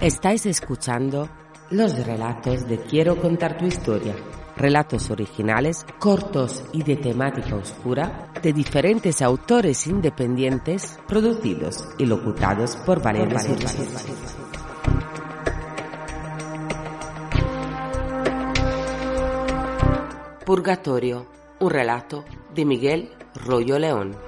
Estáis escuchando los relatos de Quiero contar tu historia. Relatos originales, cortos y de temática oscura de diferentes autores independientes, producidos y locutados por Valeria. Purgatorio, un relato de Miguel Rollo León.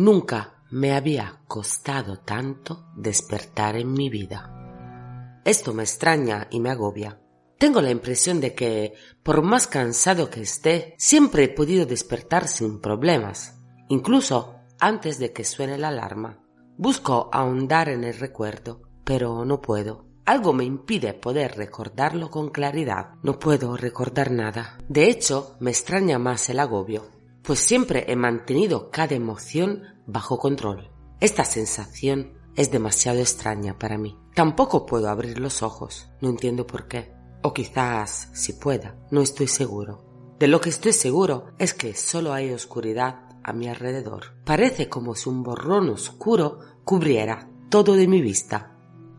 Nunca me había costado tanto despertar en mi vida. Esto me extraña y me agobia. Tengo la impresión de que, por más cansado que esté, siempre he podido despertar sin problemas, incluso antes de que suene la alarma. Busco ahondar en el recuerdo, pero no puedo. Algo me impide poder recordarlo con claridad. No puedo recordar nada. De hecho, me extraña más el agobio pues siempre he mantenido cada emoción bajo control. Esta sensación es demasiado extraña para mí. Tampoco puedo abrir los ojos, no entiendo por qué. O quizás si pueda, no estoy seguro. De lo que estoy seguro es que solo hay oscuridad a mi alrededor. Parece como si un borrón oscuro cubriera todo de mi vista.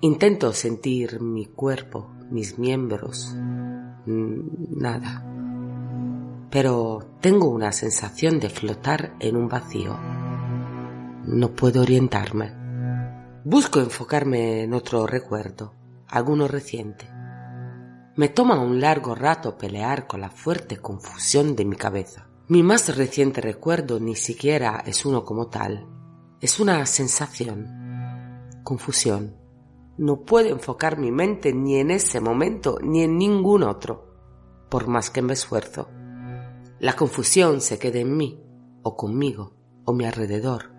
Intento sentir mi cuerpo, mis miembros. Nada pero tengo una sensación de flotar en un vacío. No puedo orientarme. Busco enfocarme en otro recuerdo, alguno reciente. Me toma un largo rato pelear con la fuerte confusión de mi cabeza. Mi más reciente recuerdo ni siquiera es uno como tal. Es una sensación. Confusión. No puedo enfocar mi mente ni en ese momento ni en ningún otro, por más que me esfuerzo. La confusión se queda en mí, o conmigo, o mi alrededor.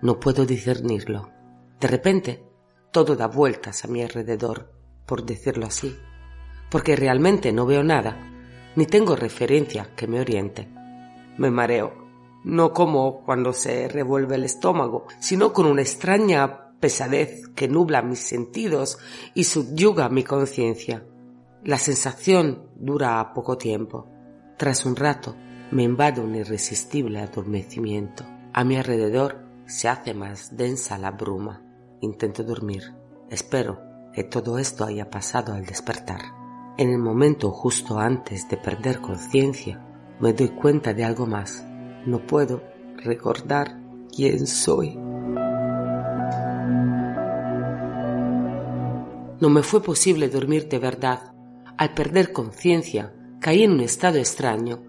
No puedo discernirlo. De repente, todo da vueltas a mi alrededor, por decirlo así, porque realmente no veo nada, ni tengo referencia que me oriente. Me mareo, no como cuando se revuelve el estómago, sino con una extraña pesadez que nubla mis sentidos y subyuga mi conciencia. La sensación dura poco tiempo. Tras un rato me invade un irresistible adormecimiento. A mi alrededor se hace más densa la bruma. Intento dormir. Espero que todo esto haya pasado al despertar. En el momento justo antes de perder conciencia, me doy cuenta de algo más. No puedo recordar quién soy. No me fue posible dormir de verdad. Al perder conciencia, caí en un estado extraño,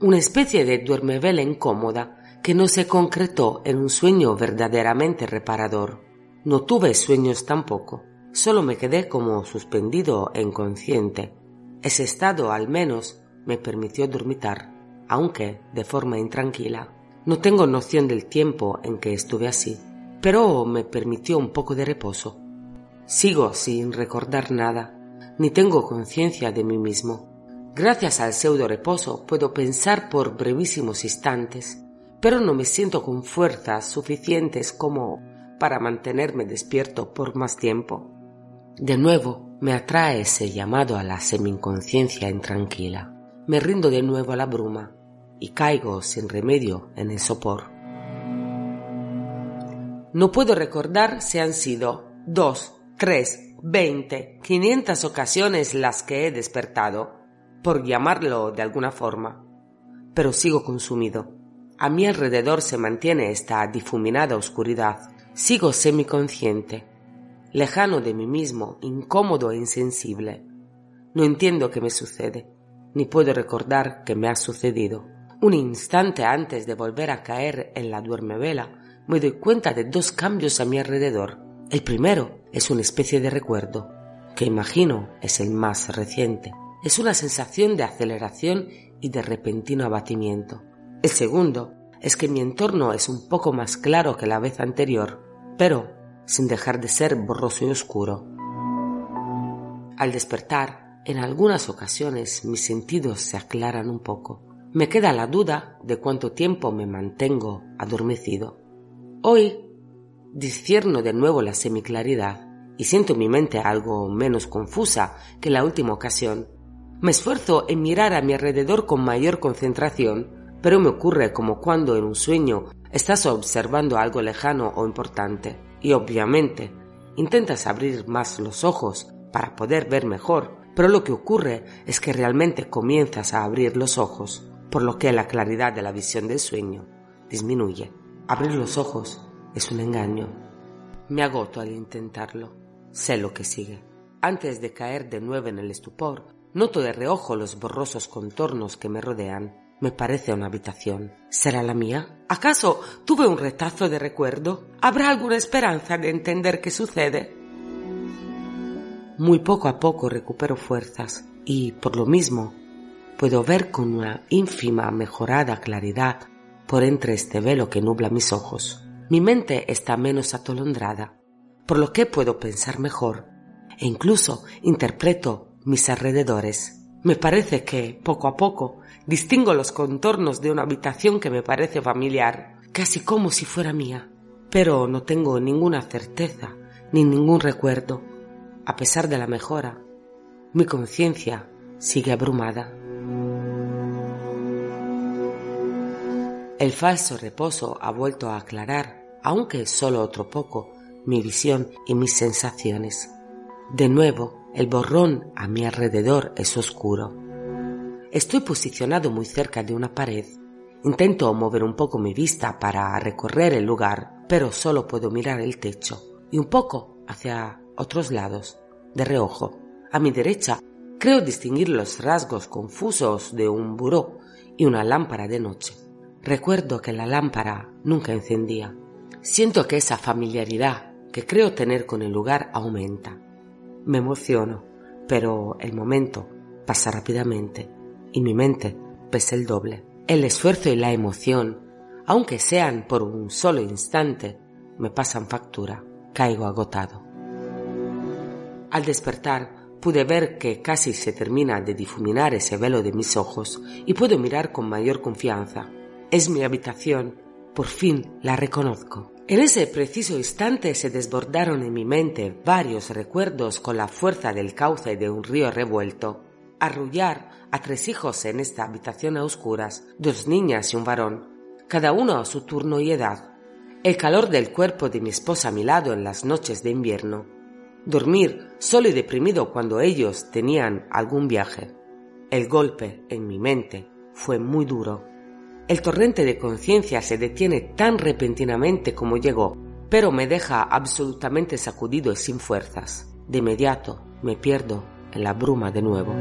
una especie de duermevela incómoda que no se concretó en un sueño verdaderamente reparador. No tuve sueños tampoco, solo me quedé como suspendido e inconsciente. Ese estado al menos me permitió dormitar, aunque de forma intranquila. No tengo noción del tiempo en que estuve así, pero me permitió un poco de reposo. Sigo sin recordar nada, ni tengo conciencia de mí mismo. Gracias al pseudo reposo puedo pensar por brevísimos instantes, pero no me siento con fuerzas suficientes como para mantenerme despierto por más tiempo. De nuevo me atrae ese llamado a la semi-inconsciencia intranquila. Me rindo de nuevo a la bruma y caigo sin remedio en el sopor. No puedo recordar si han sido dos, tres, veinte, quinientas ocasiones las que he despertado por llamarlo de alguna forma. Pero sigo consumido. A mi alrededor se mantiene esta difuminada oscuridad. Sigo semiconsciente, lejano de mí mismo, incómodo e insensible. No entiendo qué me sucede, ni puedo recordar qué me ha sucedido. Un instante antes de volver a caer en la duermevela, me doy cuenta de dos cambios a mi alrededor. El primero es una especie de recuerdo, que imagino es el más reciente. Es una sensación de aceleración y de repentino abatimiento. El segundo es que mi entorno es un poco más claro que la vez anterior, pero sin dejar de ser borroso y oscuro. Al despertar, en algunas ocasiones mis sentidos se aclaran un poco. Me queda la duda de cuánto tiempo me mantengo adormecido. Hoy discierno de nuevo la semiclaridad y siento mi mente algo menos confusa que la última ocasión. Me esfuerzo en mirar a mi alrededor con mayor concentración, pero me ocurre como cuando en un sueño estás observando algo lejano o importante y obviamente intentas abrir más los ojos para poder ver mejor, pero lo que ocurre es que realmente comienzas a abrir los ojos, por lo que la claridad de la visión del sueño disminuye. Abrir los ojos es un engaño. Me agoto al intentarlo. Sé lo que sigue. Antes de caer de nuevo en el estupor, noto de reojo los borrosos contornos que me rodean. Me parece una habitación. ¿Será la mía? ¿Acaso tuve un retazo de recuerdo? ¿Habrá alguna esperanza de entender qué sucede? Muy poco a poco recupero fuerzas y, por lo mismo, puedo ver con una ínfima mejorada claridad por entre este velo que nubla mis ojos. Mi mente está menos atolondrada, por lo que puedo pensar mejor e incluso interpreto mis alrededores. Me parece que, poco a poco, Distingo los contornos de una habitación que me parece familiar, casi como si fuera mía, pero no tengo ninguna certeza ni ningún recuerdo. A pesar de la mejora, mi conciencia sigue abrumada. El falso reposo ha vuelto a aclarar, aunque solo otro poco, mi visión y mis sensaciones. De nuevo, el borrón a mi alrededor es oscuro Estoy posicionado muy cerca de una pared. Intento mover un poco mi vista para recorrer el lugar, pero solo puedo mirar el techo y un poco hacia otros lados, de reojo. A mi derecha creo distinguir los rasgos confusos de un buró y una lámpara de noche. Recuerdo que la lámpara nunca encendía. Siento que esa familiaridad que creo tener con el lugar aumenta. Me emociono, pero el momento pasa rápidamente y mi mente pesa el doble. El esfuerzo y la emoción, aunque sean por un solo instante, me pasan factura. Caigo agotado. Al despertar, pude ver que casi se termina de difuminar ese velo de mis ojos y puedo mirar con mayor confianza. Es mi habitación, por fin la reconozco. En ese preciso instante se desbordaron en mi mente varios recuerdos con la fuerza del cauce de un río revuelto arrullar a tres hijos en esta habitación a oscuras, dos niñas y un varón, cada uno a su turno y edad, el calor del cuerpo de mi esposa a mi lado en las noches de invierno, dormir solo y deprimido cuando ellos tenían algún viaje. El golpe en mi mente fue muy duro. El torrente de conciencia se detiene tan repentinamente como llegó, pero me deja absolutamente sacudido y sin fuerzas. De inmediato me pierdo en la bruma de nuevo.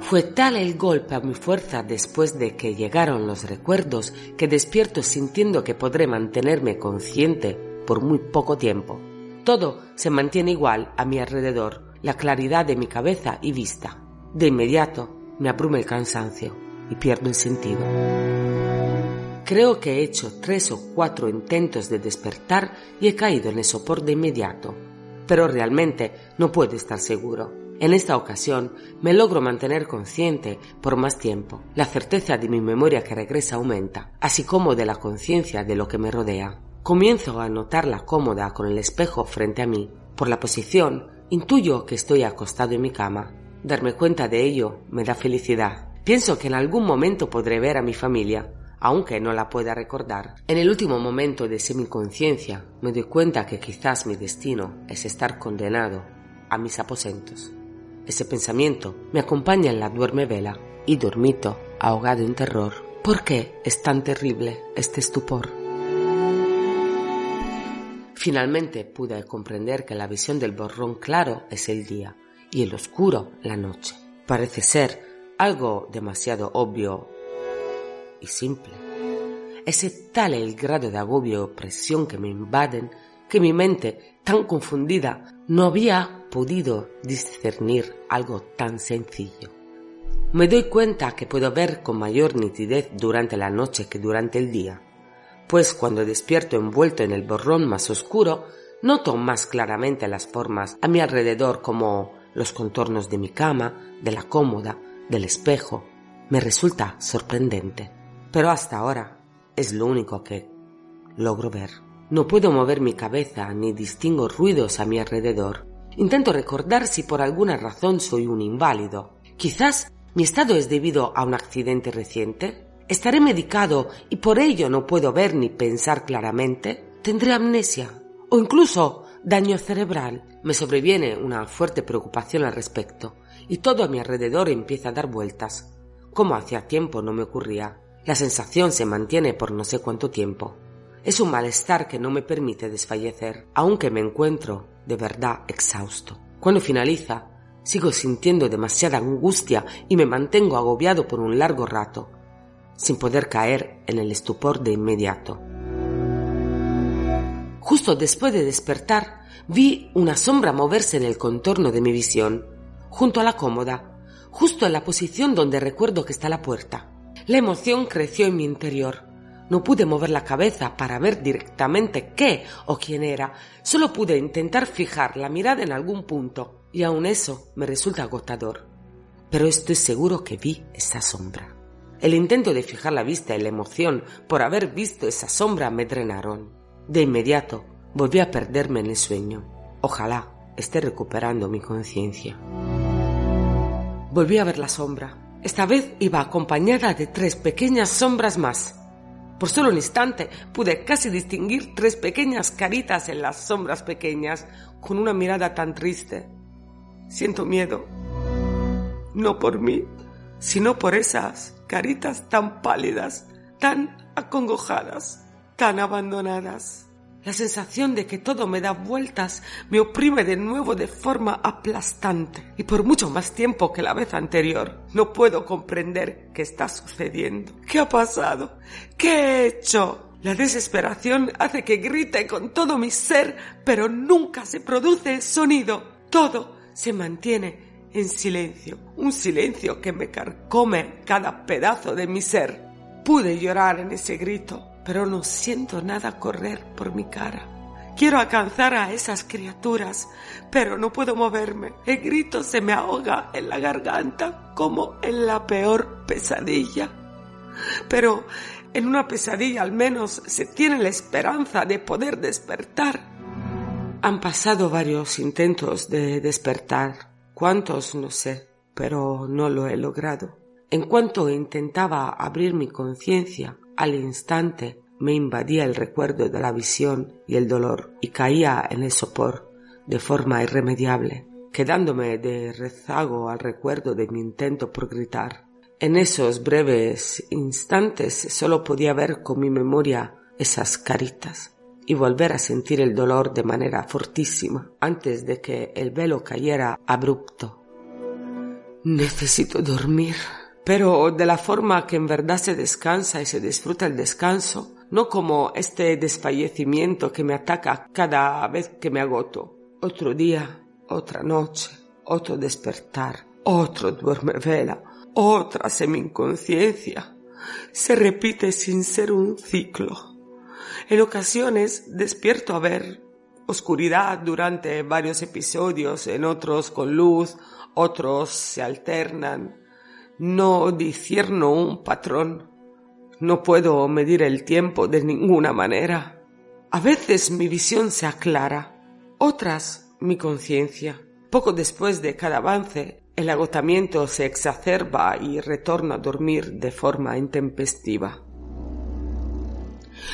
Fue tal el golpe a mi fuerza después de que llegaron los recuerdos que despierto sintiendo que podré mantenerme consciente por muy poco tiempo. Todo se mantiene igual a mi alrededor, la claridad de mi cabeza y vista. De inmediato me abruma el cansancio y pierdo el sentido. Creo que he hecho tres o cuatro intentos de despertar y he caído en el sopor de inmediato pero realmente no puedo estar seguro. En esta ocasión me logro mantener consciente por más tiempo. La certeza de mi memoria que regresa aumenta, así como de la conciencia de lo que me rodea. Comienzo a notarla cómoda con el espejo frente a mí. Por la posición, intuyo que estoy acostado en mi cama. Darme cuenta de ello me da felicidad. Pienso que en algún momento podré ver a mi familia, aunque no la pueda recordar. En el último momento de semiconciencia me doy cuenta que quizás mi destino es estar condenado a mis aposentos. Ese pensamiento me acompaña en la duerme vela y dormito ahogado en terror. ¿Por qué es tan terrible este estupor? Finalmente pude comprender que la visión del borrón claro es el día y el oscuro la noche. Parece ser algo demasiado obvio y simple. Es tal el grado de agobio y opresión que me invaden que mi mente, tan confundida, no había podido discernir algo tan sencillo. Me doy cuenta que puedo ver con mayor nitidez durante la noche que durante el día, pues cuando despierto envuelto en el borrón más oscuro, noto más claramente las formas a mi alrededor como los contornos de mi cama, de la cómoda, del espejo. Me resulta sorprendente, pero hasta ahora es lo único que logro ver. No puedo mover mi cabeza ni distingo ruidos a mi alrededor. Intento recordar si por alguna razón soy un inválido. Quizás mi estado es debido a un accidente reciente. ¿Estaré medicado y por ello no puedo ver ni pensar claramente? ¿Tendré amnesia? ¿O incluso daño cerebral? Me sobreviene una fuerte preocupación al respecto y todo a mi alrededor empieza a dar vueltas, como hacía tiempo no me ocurría. La sensación se mantiene por no sé cuánto tiempo. Es un malestar que no me permite desfallecer, aunque me encuentro de verdad exhausto. Cuando finaliza, sigo sintiendo demasiada angustia y me mantengo agobiado por un largo rato, sin poder caer en el estupor de inmediato. Justo después de despertar, vi una sombra moverse en el contorno de mi visión, junto a la cómoda, justo en la posición donde recuerdo que está la puerta. La emoción creció en mi interior. No pude mover la cabeza para ver directamente qué o quién era. Solo pude intentar fijar la mirada en algún punto, y aun eso me resulta agotador. Pero estoy seguro que vi esa sombra. El intento de fijar la vista y la emoción por haber visto esa sombra me drenaron. De inmediato volví a perderme en el sueño. Ojalá esté recuperando mi conciencia. Volví a ver la sombra. Esta vez iba acompañada de tres pequeñas sombras más. Por solo un instante pude casi distinguir tres pequeñas caritas en las sombras pequeñas, con una mirada tan triste. Siento miedo. No por mí, sino por esas caritas tan pálidas, tan acongojadas, tan abandonadas. La sensación de que todo me da vueltas me oprime de nuevo de forma aplastante y por mucho más tiempo que la vez anterior. No puedo comprender qué está sucediendo. ¿Qué ha pasado? ¿Qué he hecho? La desesperación hace que grite con todo mi ser, pero nunca se produce sonido. Todo se mantiene en silencio, un silencio que me carcome cada pedazo de mi ser. Pude llorar en ese grito, pero no siento nada correr por mi cara. Quiero alcanzar a esas criaturas, pero no puedo moverme. El grito se me ahoga en la garganta como en la peor pesadilla. Pero en una pesadilla al menos se tiene la esperanza de poder despertar. Han pasado varios intentos de despertar. ¿Cuántos? No sé, pero no lo he logrado. En cuanto intentaba abrir mi conciencia, al instante me invadía el recuerdo de la visión y el dolor y caía en el sopor de forma irremediable, quedándome de rezago al recuerdo de mi intento por gritar. En esos breves instantes solo podía ver con mi memoria esas caritas y volver a sentir el dolor de manera fortísima antes de que el velo cayera abrupto. Necesito dormir pero de la forma que en verdad se descansa y se disfruta el descanso, no como este desfallecimiento que me ataca cada vez que me agoto. Otro día, otra noche, otro despertar, otro duerme vela, otra semi-inconsciencia. Se repite sin ser un ciclo. En ocasiones despierto a ver oscuridad durante varios episodios, en otros con luz, otros se alternan no discierno un patrón. No puedo medir el tiempo de ninguna manera. A veces mi visión se aclara, otras mi conciencia. Poco después de cada avance, el agotamiento se exacerba y retorno a dormir de forma intempestiva.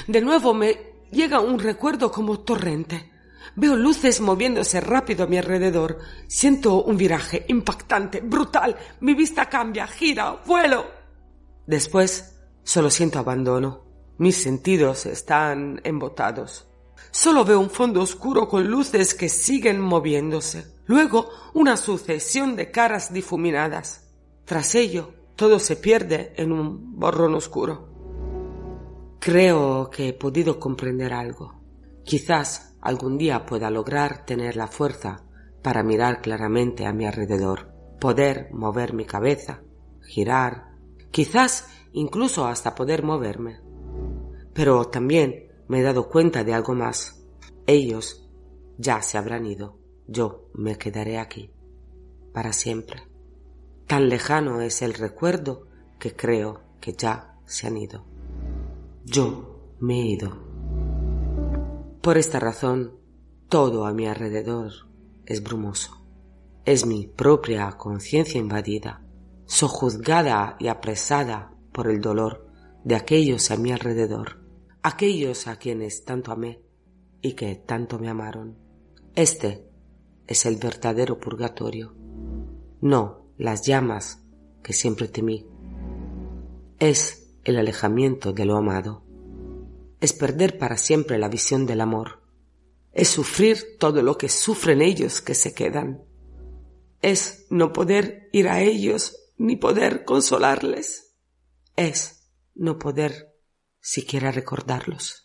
De nuevo me llega un recuerdo como torrente. Veo luces moviéndose rápido a mi alrededor. Siento un viraje impactante, brutal. Mi vista cambia, gira, vuelo. Después solo siento abandono. Mis sentidos están embotados. Solo veo un fondo oscuro con luces que siguen moviéndose. Luego una sucesión de caras difuminadas. Tras ello, todo se pierde en un borrón oscuro. Creo que he podido comprender algo. Quizás algún día pueda lograr tener la fuerza para mirar claramente a mi alrededor, poder mover mi cabeza, girar, quizás incluso hasta poder moverme. Pero también me he dado cuenta de algo más. Ellos ya se habrán ido. Yo me quedaré aquí. Para siempre. Tan lejano es el recuerdo que creo que ya se han ido. Yo me he ido. Por esta razón, todo a mi alrededor es brumoso. Es mi propia conciencia invadida, sojuzgada y apresada por el dolor de aquellos a mi alrededor, aquellos a quienes tanto amé y que tanto me amaron. Este es el verdadero purgatorio, no las llamas que siempre temí. Es el alejamiento de lo amado. Es perder para siempre la visión del amor. Es sufrir todo lo que sufren ellos que se quedan. Es no poder ir a ellos ni poder consolarles. Es no poder siquiera recordarlos.